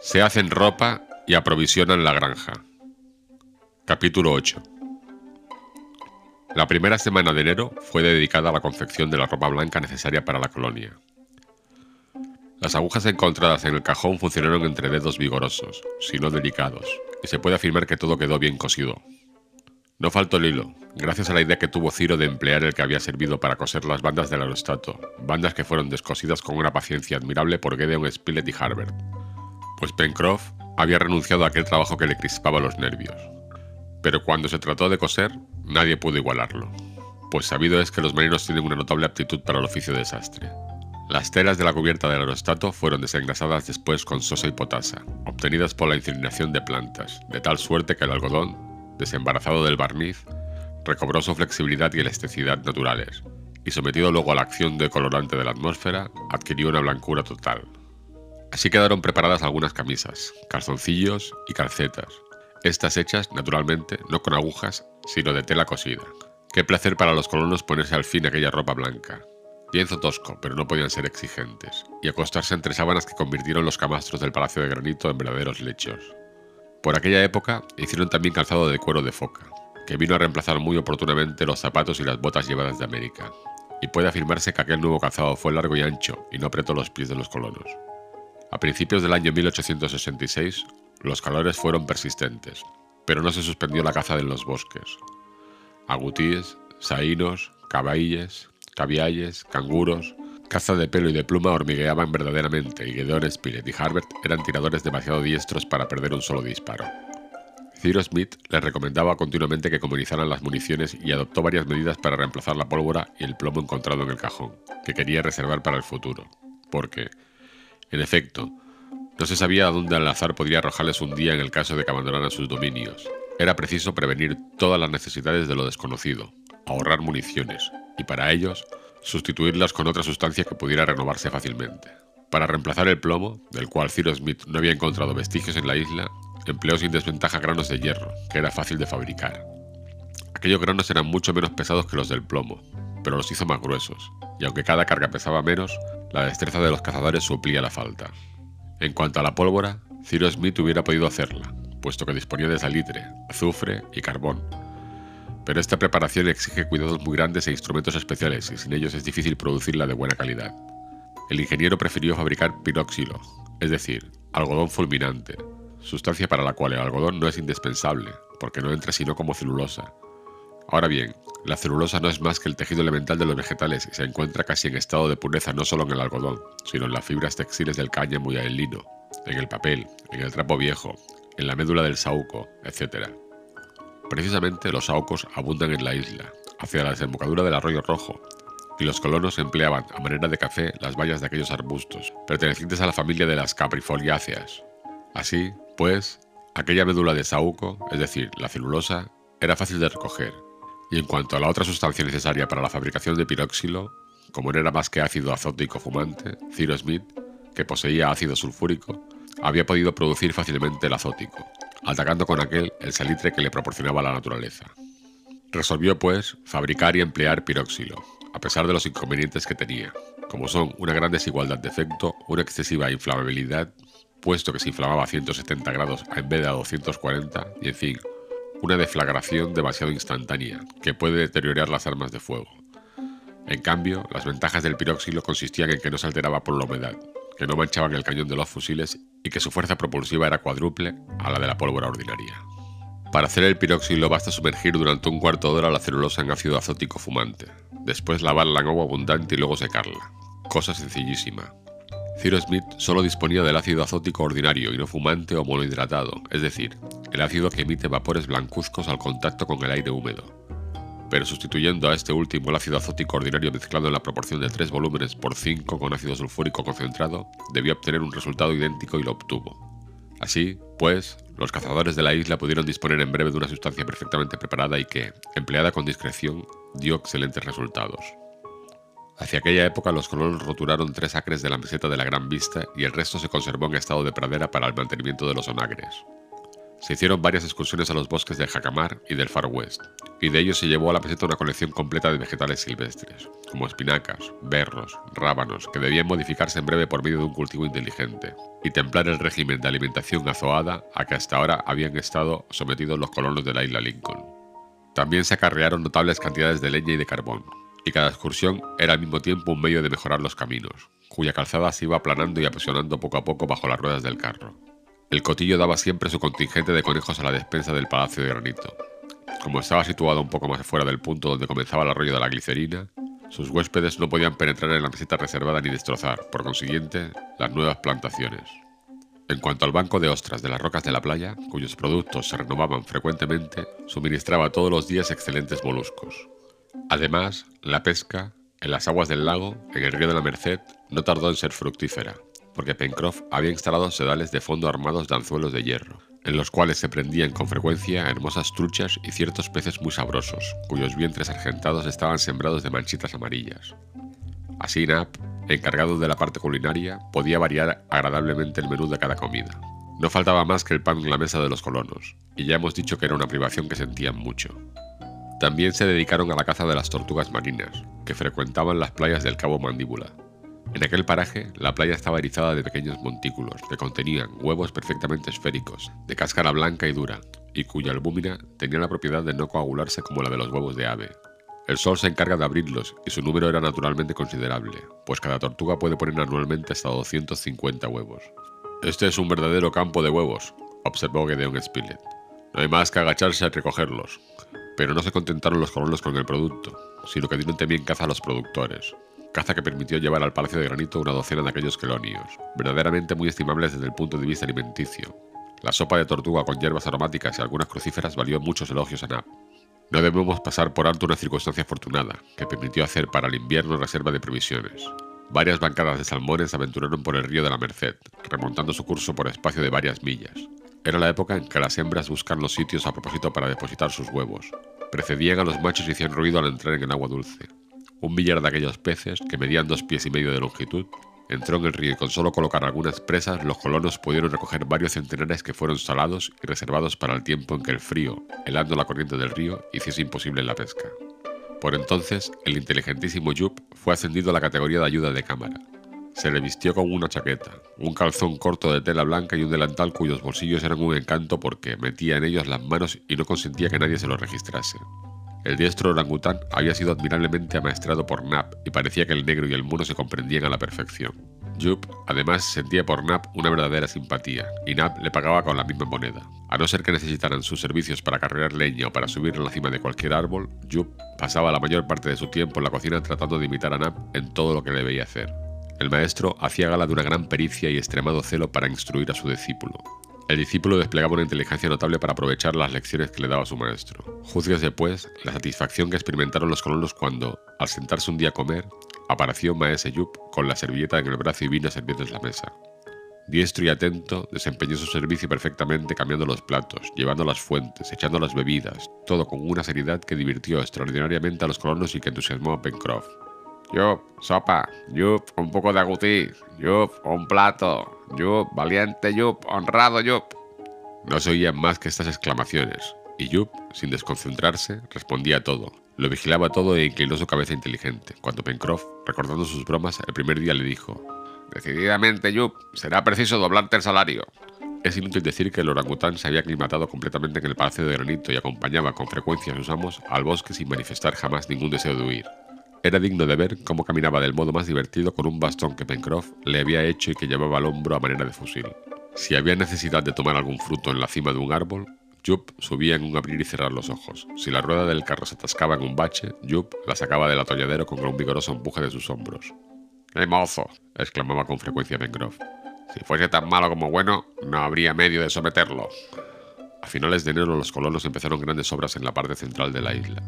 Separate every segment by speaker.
Speaker 1: Se hacen ropa y aprovisionan la granja. Capítulo 8 La primera semana de enero fue dedicada a la confección de la ropa blanca necesaria para la colonia. Las agujas encontradas en el cajón funcionaron entre dedos vigorosos, si no delicados, y se puede afirmar que todo quedó bien cosido. No faltó el hilo, gracias a la idea que tuvo Ciro de emplear el que había servido para coser las bandas del aerostato, bandas que fueron descosidas con una paciencia admirable por Gedeon Spilett y Harbert, pues Pencroff había renunciado a aquel trabajo que le crispaba los nervios. Pero cuando se trató de coser, nadie pudo igualarlo, pues sabido es que los marinos tienen una notable aptitud para el oficio de desastre. Las telas de la cubierta del aerostato fueron desengrasadas después con sosa y potasa, obtenidas por la incineración de plantas, de tal suerte que el algodón, desembarazado del barniz, recobró su flexibilidad y elasticidad naturales, y sometido luego a la acción de colorante de la atmósfera, adquirió una blancura total. Así quedaron preparadas algunas camisas, calzoncillos y calcetas, estas hechas, naturalmente, no con agujas, sino de tela cosida. Qué placer para los colonos ponerse al fin aquella ropa blanca, Lienzo tosco, pero no podían ser exigentes, y acostarse entre sábanas que convirtieron los camastros del Palacio de Granito en verdaderos lechos. Por aquella época hicieron también calzado de cuero de foca, que vino a reemplazar muy oportunamente los zapatos y las botas llevadas de América, y puede afirmarse que aquel nuevo calzado fue largo y ancho y no apretó los pies de los colonos. A principios del año 1866, los calores fueron persistentes, pero no se suspendió la caza en los bosques. Agutíes, saínos, caballes, cavialles, canguros, caza de pelo y de pluma hormigueaban verdaderamente y Gedeon Spilett y Harbert eran tiradores demasiado diestros para perder un solo disparo. Cyrus Smith les recomendaba continuamente que comunizaran las municiones y adoptó varias medidas para reemplazar la pólvora y el plomo encontrado en el cajón, que quería reservar para el futuro, porque, en efecto, no se sabía a dónde el azar podría arrojarles un día en el caso de que abandonaran sus dominios. Era preciso prevenir todas las necesidades de lo desconocido, ahorrar municiones, y para ellos sustituirlas con otra sustancia que pudiera renovarse fácilmente. Para reemplazar el plomo, del cual Cyrus Smith no había encontrado vestigios en la isla, empleó sin desventaja granos de hierro, que era fácil de fabricar. Aquellos granos eran mucho menos pesados que los del plomo, pero los hizo más gruesos, y aunque cada carga pesaba menos, la destreza de los cazadores suplía la falta. En cuanto a la pólvora, Cyrus Smith hubiera podido hacerla, puesto que disponía de salitre, azufre y carbón, pero esta preparación exige cuidados muy grandes e instrumentos especiales y sin ellos es difícil producirla de buena calidad. El ingeniero prefirió fabricar piroxilo, es decir, algodón fulminante, sustancia para la cual el algodón no es indispensable, porque no entra sino como celulosa. Ahora bien, la celulosa no es más que el tejido elemental de los vegetales y se encuentra casi en estado de pureza no solo en el algodón, sino en las fibras textiles del cáñamo y el lino, en el papel, en el trapo viejo, en la médula del saúco, etc. Precisamente los saúcos abundan en la isla, hacia la desembocadura del arroyo rojo, y los colonos empleaban a manera de café las bayas de aquellos arbustos, pertenecientes a la familia de las caprifoliáceas. Así, pues, aquella médula de saúco, es decir, la celulosa, era fácil de recoger, y en cuanto a la otra sustancia necesaria para la fabricación de piróxilo, como no era más que ácido azótico fumante, Ciro Smith, que poseía ácido sulfúrico, había podido producir fácilmente el azótico, atacando con aquel el salitre que le proporcionaba la naturaleza. Resolvió, pues, fabricar y emplear piróxilo, a pesar de los inconvenientes que tenía, como son una gran desigualdad de efecto, una excesiva inflamabilidad, puesto que se inflamaba a 170 grados en vez de a 240, y en fin, una deflagración demasiado instantánea, que puede deteriorar las armas de fuego. En cambio, las ventajas del piróxilo consistían en que no se alteraba por la humedad, que no manchaban el cañón de los fusiles y que su fuerza propulsiva era cuádruple a la de la pólvora ordinaria. Para hacer el piróxilo basta sumergir durante un cuarto de hora la celulosa en ácido azótico fumante, después lavarla en agua abundante y luego secarla. Cosa sencillísima. Ciro Smith solo disponía del ácido azótico ordinario y no fumante o monohidratado, es decir, el ácido que emite vapores blancuzcos al contacto con el aire húmedo pero sustituyendo a este último el ácido azótico ordinario mezclado en la proporción de 3 volúmenes por 5 con ácido sulfúrico concentrado, debió obtener un resultado idéntico y lo obtuvo. Así, pues, los cazadores de la isla pudieron disponer en breve de una sustancia perfectamente preparada y que, empleada con discreción, dio excelentes resultados. Hacia aquella época los colonos roturaron tres acres de la meseta de la Gran Vista y el resto se conservó en estado de pradera para el mantenimiento de los onagres. Se hicieron varias excursiones a los bosques de Jacamar y del Far West, y de ellos se llevó a la meseta una colección completa de vegetales silvestres, como espinacas, berros, rábanos, que debían modificarse en breve por medio de un cultivo inteligente, y templar el régimen de alimentación azoada a que hasta ahora habían estado sometidos los colonos de la isla Lincoln. También se acarrearon notables cantidades de leña y de carbón, y cada excursión era al mismo tiempo un medio de mejorar los caminos, cuya calzada se iba aplanando y apresionando poco a poco bajo las ruedas del carro. El cotillo daba siempre su contingente de conejos a la despensa del Palacio de Granito. Como estaba situado un poco más fuera del punto donde comenzaba el arroyo de la glicerina, sus huéspedes no podían penetrar en la meseta reservada ni destrozar, por consiguiente, las nuevas plantaciones. En cuanto al banco de ostras de las rocas de la playa, cuyos productos se renovaban frecuentemente, suministraba todos los días excelentes moluscos. Además, la pesca, en las aguas del lago, en el río de la Merced, no tardó en ser fructífera porque Pencroff había instalado sedales de fondo armados de anzuelos de hierro, en los cuales se prendían con frecuencia hermosas truchas y ciertos peces muy sabrosos, cuyos vientres argentados estaban sembrados de manchitas amarillas. Así Nap, encargado de la parte culinaria, podía variar agradablemente el menú de cada comida. No faltaba más que el pan en la mesa de los colonos, y ya hemos dicho que era una privación que sentían mucho. También se dedicaron a la caza de las tortugas marinas, que frecuentaban las playas del Cabo Mandíbula, en aquel paraje, la playa estaba erizada de pequeños montículos que contenían huevos perfectamente esféricos, de cáscara blanca y dura, y cuya albúmina tenía la propiedad de no coagularse como la de los huevos de ave. El sol se encarga de abrirlos y su número era naturalmente considerable, pues cada tortuga puede poner anualmente hasta 250 huevos. Este es un verdadero campo de huevos, observó Gedeon Spilett. No hay más que agacharse a recogerlos. Pero no se contentaron los colonos con el producto, sino que dieron también caza a los productores, caza que permitió llevar al Palacio de Granito una docena de aquellos quelonios, verdaderamente muy estimables desde el punto de vista alimenticio. La sopa de tortuga con hierbas aromáticas y algunas crucíferas valió muchos elogios a Nap. No debemos pasar por alto una circunstancia afortunada, que permitió hacer para el invierno reserva de provisiones. Varias bancadas de salmones aventuraron por el río de la Merced, remontando su curso por espacio de varias millas. Era la época en que las hembras buscan los sitios a propósito para depositar sus huevos. Precedían a los machos y hacían ruido al entrar en el agua dulce. Un billar de aquellos peces, que medían dos pies y medio de longitud, entró en el río y con solo colocar algunas presas los colonos pudieron recoger varios centenares que fueron salados y reservados para el tiempo en que el frío, helando la corriente del río, hiciese imposible la pesca. Por entonces, el inteligentísimo Jup fue ascendido a la categoría de ayuda de cámara. Se le vistió con una chaqueta, un calzón corto de tela blanca y un delantal cuyos bolsillos eran un encanto porque metía en ellos las manos y no consentía que nadie se lo registrase. El diestro orangután había sido admirablemente amaestrado por Nap y parecía que el negro y el mono se comprendían a la perfección. Jup, además, sentía por Nap una verdadera simpatía, y Nap le pagaba con la misma moneda. A no ser que necesitaran sus servicios para cargar leña o para subir a la cima de cualquier árbol, Jup pasaba la mayor parte de su tiempo en la cocina tratando de imitar a Nap en todo lo que le veía hacer. El maestro hacía gala de una gran pericia y extremado celo para instruir a su discípulo, el discípulo desplegaba una inteligencia notable para aprovechar las lecciones que le daba su maestro. Juzguese, pues, la satisfacción que experimentaron los colonos cuando, al sentarse un día a comer, apareció Maese Yup con la servilleta en el brazo y vino a servirles la mesa. Diestro y atento, desempeñó su servicio perfectamente cambiando los platos, llevando las fuentes, echando las bebidas, todo con una seriedad que divirtió extraordinariamente a los colonos y que entusiasmó a Pencroff. Yup, sopa, yup, un poco de agutí, yup, un plato, Yup, valiente Yup, honrado Yup. No se oían más que estas exclamaciones, y Yup, sin desconcentrarse, respondía a todo. Lo vigilaba todo e inclinó su cabeza inteligente, cuando Pencroff, recordando sus bromas, el primer día le dijo: Decididamente, Yup, será preciso doblarte el salario. Es inútil decir que el orangután se había aclimatado completamente en el palacio de granito y acompañaba con frecuencia a sus amos al bosque sin manifestar jamás ningún deseo de huir. Era digno de ver cómo caminaba del modo más divertido con un bastón que Pencroff le había hecho y que llevaba al hombro a manera de fusil. Si había necesidad de tomar algún fruto en la cima de un árbol, Jup subía en un abrir y cerrar los ojos. Si la rueda del carro se atascaba en un bache, Jup la sacaba del atolladero con un vigoroso empuje de sus hombros. ¡Eh, mozo! exclamaba con frecuencia Pencroff. Si fuese tan malo como bueno, no habría medio de someterlo. A finales de enero los colonos empezaron grandes obras en la parte central de la isla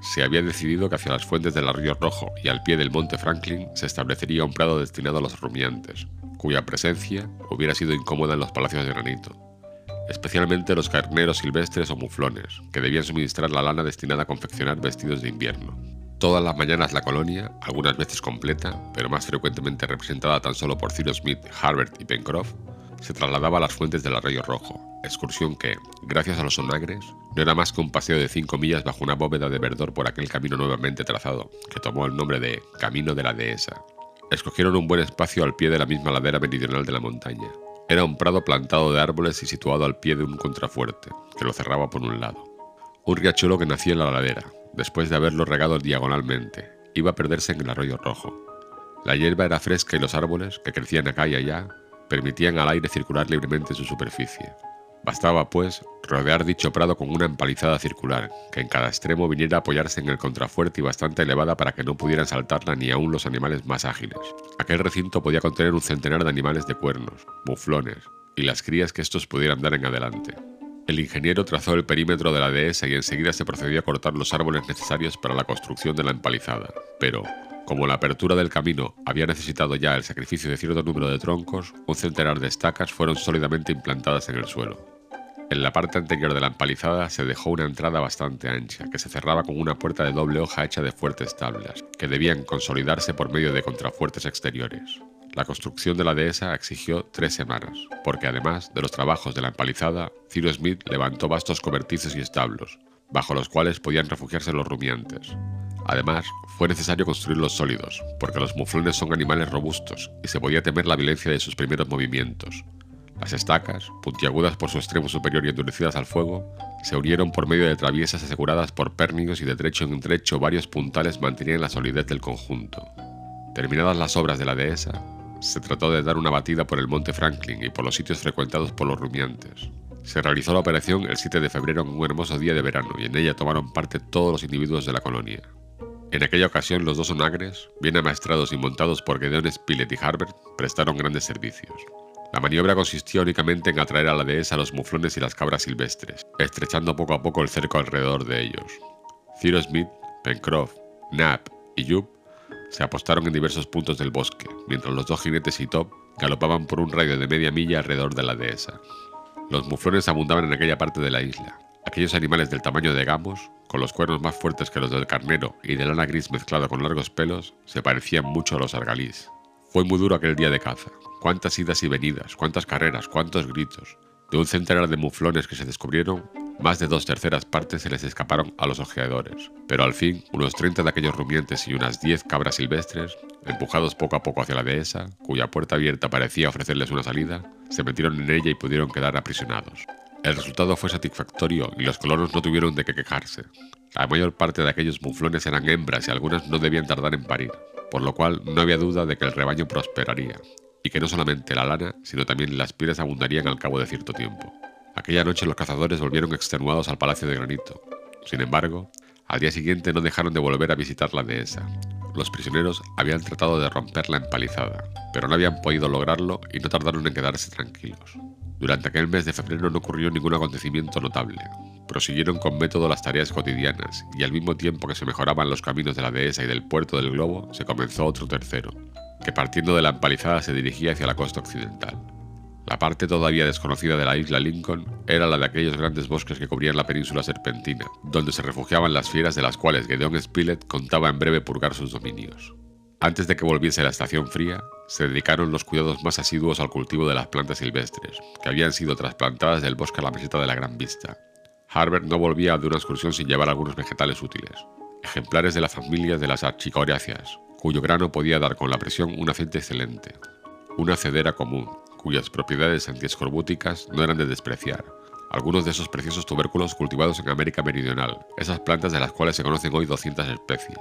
Speaker 1: se había decidido que hacia las fuentes del Río Rojo y al pie del monte Franklin se establecería un prado destinado a los rumiantes, cuya presencia hubiera sido incómoda en los palacios de granito, especialmente los carneros silvestres o muflones, que debían suministrar la lana destinada a confeccionar vestidos de invierno. Todas las mañanas la colonia, algunas veces completa, pero más frecuentemente representada tan solo por Cyrus Smith, Harbert y Pencroff, se trasladaba a las fuentes del Arroyo Rojo, excursión que, gracias a los onagres, no era más que un paseo de cinco millas bajo una bóveda de verdor por aquel camino nuevamente trazado, que tomó el nombre de Camino de la Dehesa. Escogieron un buen espacio al pie de la misma ladera meridional de la montaña. Era un prado plantado de árboles y situado al pie de un contrafuerte, que lo cerraba por un lado. Un riachuelo que nacía en la ladera, después de haberlo regado diagonalmente, iba a perderse en el arroyo rojo. La hierba era fresca y los árboles, que crecían acá y allá, permitían al aire circular libremente en su superficie. Bastaba, pues, rodear dicho prado con una empalizada circular, que en cada extremo viniera a apoyarse en el contrafuerte y bastante elevada para que no pudieran saltarla ni aun los animales más ágiles. Aquel recinto podía contener un centenar de animales de cuernos, muflones, y las crías que estos pudieran dar en adelante. El ingeniero trazó el perímetro de la dehesa y enseguida se procedió a cortar los árboles necesarios para la construcción de la empalizada, pero, como la apertura del camino había necesitado ya el sacrificio de cierto número de troncos, un centenar de estacas fueron sólidamente implantadas en el suelo. En la parte anterior de la empalizada se dejó una entrada bastante ancha, que se cerraba con una puerta de doble hoja hecha de fuertes tablas, que debían consolidarse por medio de contrafuertes exteriores. La construcción de la dehesa exigió tres semanas, porque además de los trabajos de la empalizada, Ciro Smith levantó vastos cobertizos y establos, bajo los cuales podían refugiarse los rumiantes. Además, fue necesario construir los sólidos, porque los muflones son animales robustos y se podía temer la violencia de sus primeros movimientos. Las estacas, puntiagudas por su extremo superior y endurecidas al fuego, se unieron por medio de traviesas aseguradas por pérnigos y de trecho en trecho varios puntales mantenían la solidez del conjunto. Terminadas las obras de la dehesa, se trató de dar una batida por el monte Franklin y por los sitios frecuentados por los rumiantes. Se realizó la operación el 7 de febrero en un hermoso día de verano y en ella tomaron parte todos los individuos de la colonia. En aquella ocasión los dos onagres, bien amaestrados y montados por Gedeon Spilett y Harbert, prestaron grandes servicios. La maniobra consistía únicamente en atraer a la dehesa los muflones y las cabras silvestres, estrechando poco a poco el cerco alrededor de ellos. Ciro Smith, Pencroff, Knapp y Jup se apostaron en diversos puntos del bosque, mientras los dos jinetes y Top galopaban por un radio de media milla alrededor de la dehesa. Los muflones abundaban en aquella parte de la isla. Aquellos animales del tamaño de gamos, con los cuernos más fuertes que los del carnero y de lana gris mezclado con largos pelos, se parecían mucho a los argalís. Fue muy duro aquel día de caza. Cuántas idas y venidas, cuántas carreras, cuántos gritos. De un centenar de muflones que se descubrieron, más de dos terceras partes se les escaparon a los ojeadores, pero al fin unos 30 de aquellos rumiantes y unas 10 cabras silvestres, empujados poco a poco hacia la dehesa, cuya puerta abierta parecía ofrecerles una salida, se metieron en ella y pudieron quedar aprisionados. El resultado fue satisfactorio y los colonos no tuvieron de qué quejarse. La mayor parte de aquellos muflones eran hembras y algunas no debían tardar en parir, por lo cual no había duda de que el rebaño prosperaría, y que no solamente la lana, sino también las pieles abundarían al cabo de cierto tiempo. Aquella noche los cazadores volvieron extenuados al Palacio de Granito. Sin embargo, al día siguiente no dejaron de volver a visitar la dehesa. Los prisioneros habían tratado de romper la empalizada, pero no habían podido lograrlo y no tardaron en quedarse tranquilos. Durante aquel mes de febrero no ocurrió ningún acontecimiento notable. Prosiguieron con método las tareas cotidianas y al mismo tiempo que se mejoraban los caminos de la dehesa y del puerto del globo, se comenzó otro tercero, que partiendo de la empalizada se dirigía hacia la costa occidental. La parte todavía desconocida de la isla Lincoln era la de aquellos grandes bosques que cubrían la península serpentina, donde se refugiaban las fieras de las cuales Gedeon Spilett contaba en breve purgar sus dominios. Antes de que volviese la estación fría, se dedicaron los cuidados más asiduos al cultivo de las plantas silvestres, que habían sido trasplantadas del bosque a la meseta de la Gran Vista. Harbert no volvía de una excursión sin llevar algunos vegetales útiles, ejemplares de la familia de las archicoreáceas, cuyo grano podía dar con la presión un aceite excelente, una cedera común, cuyas propiedades antiescorbúticas no eran de despreciar. Algunos de esos preciosos tubérculos cultivados en América Meridional, esas plantas de las cuales se conocen hoy 200 especies.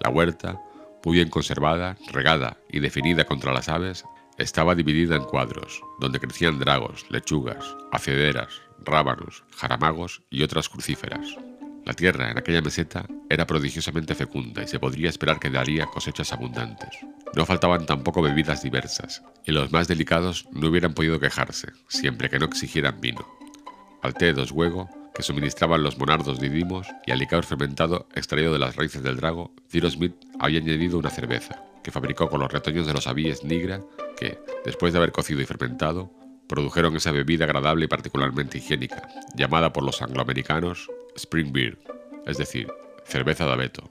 Speaker 1: La huerta, muy bien conservada, regada y definida contra las aves, estaba dividida en cuadros, donde crecían dragos, lechugas, acederas, rábanos, jaramagos y otras crucíferas. La tierra en aquella meseta era prodigiosamente fecunda y se podría esperar que daría cosechas abundantes. No faltaban tampoco bebidas diversas, y los más delicados no hubieran podido quejarse, siempre que no exigieran vino. Al té dos huego, que suministraban los monardos didimos, y al licor fermentado extraído de las raíces del drago, Ciro Smith había añadido una cerveza, que fabricó con los retoños de los avíes nigra, que, después de haber cocido y fermentado, produjeron esa bebida agradable y particularmente higiénica, llamada por los angloamericanos Spring Beer, es decir, cerveza de abeto.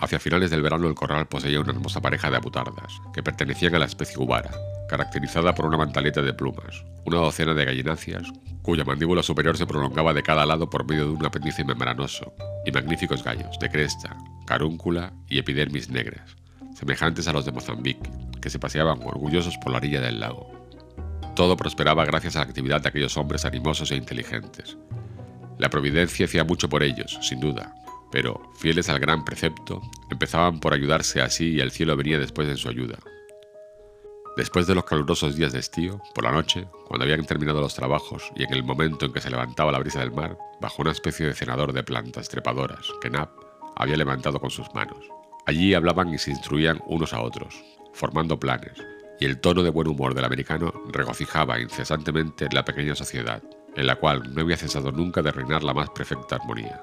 Speaker 1: Hacia finales del verano el corral poseía una hermosa pareja de abutardas, que pertenecían a la especie ubara, caracterizada por una mantaleta de plumas, una docena de gallináceas, cuya mandíbula superior se prolongaba de cada lado por medio de un apéndice membranoso, y magníficos gallos, de cresta, carúncula y epidermis negras, semejantes a los de Mozambique, que se paseaban orgullosos por la orilla del lago. Todo prosperaba gracias a la actividad de aquellos hombres animosos e inteligentes. La providencia hacía mucho por ellos, sin duda, pero, fieles al gran precepto, empezaban por ayudarse así y el cielo venía después en su ayuda. Después de los calurosos días de estío, por la noche, cuando habían terminado los trabajos y en el momento en que se levantaba la brisa del mar, bajo una especie de cenador de plantas trepadoras que Nap había levantado con sus manos. Allí hablaban y se instruían unos a otros, formando planes, y el tono de buen humor del americano regocijaba incesantemente la pequeña sociedad, en la cual no había cesado nunca de reinar la más perfecta armonía.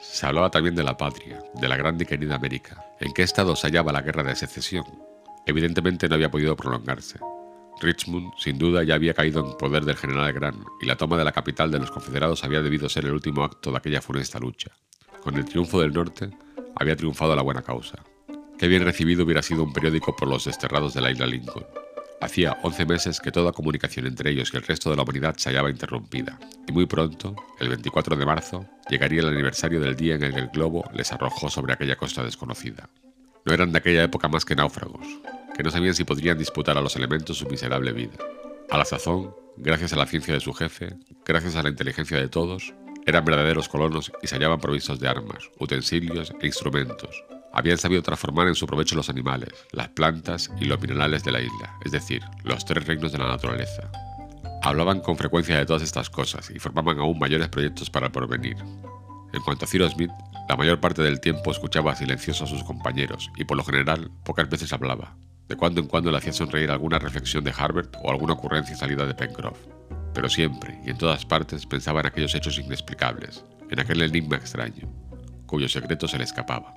Speaker 1: Se hablaba también de la patria, de la grande y querida América. ¿En qué estado se hallaba la guerra de secesión? Evidentemente no había podido prolongarse. Richmond, sin duda, ya había caído en poder del general Grant y la toma de la capital de los confederados había debido ser el último acto de aquella funesta lucha. Con el triunfo del norte, había triunfado la buena causa. Qué bien recibido hubiera sido un periódico por los desterrados de la isla Lincoln. Hacía 11 meses que toda comunicación entre ellos y el resto de la humanidad se hallaba interrumpida, y muy pronto, el 24 de marzo, llegaría el aniversario del día en el que el globo les arrojó sobre aquella costa desconocida. No eran de aquella época más que náufragos, que no sabían si podrían disputar a los elementos su miserable vida. A la sazón, gracias a la ciencia de su jefe, gracias a la inteligencia de todos, eran verdaderos colonos y se hallaban provistos de armas, utensilios e instrumentos, habían sabido transformar en su provecho los animales, las plantas y los minerales de la isla, es decir, los tres reinos de la naturaleza. Hablaban con frecuencia de todas estas cosas y formaban aún mayores proyectos para el porvenir. En cuanto a Cyrus Smith, la mayor parte del tiempo escuchaba silencioso a sus compañeros y por lo general pocas veces hablaba. De cuando en cuando le hacía sonreír alguna reflexión de Harvard o alguna ocurrencia salida de Pencroff. Pero siempre y en todas partes pensaba en aquellos hechos inexplicables, en aquel enigma extraño, cuyo secreto se le escapaba.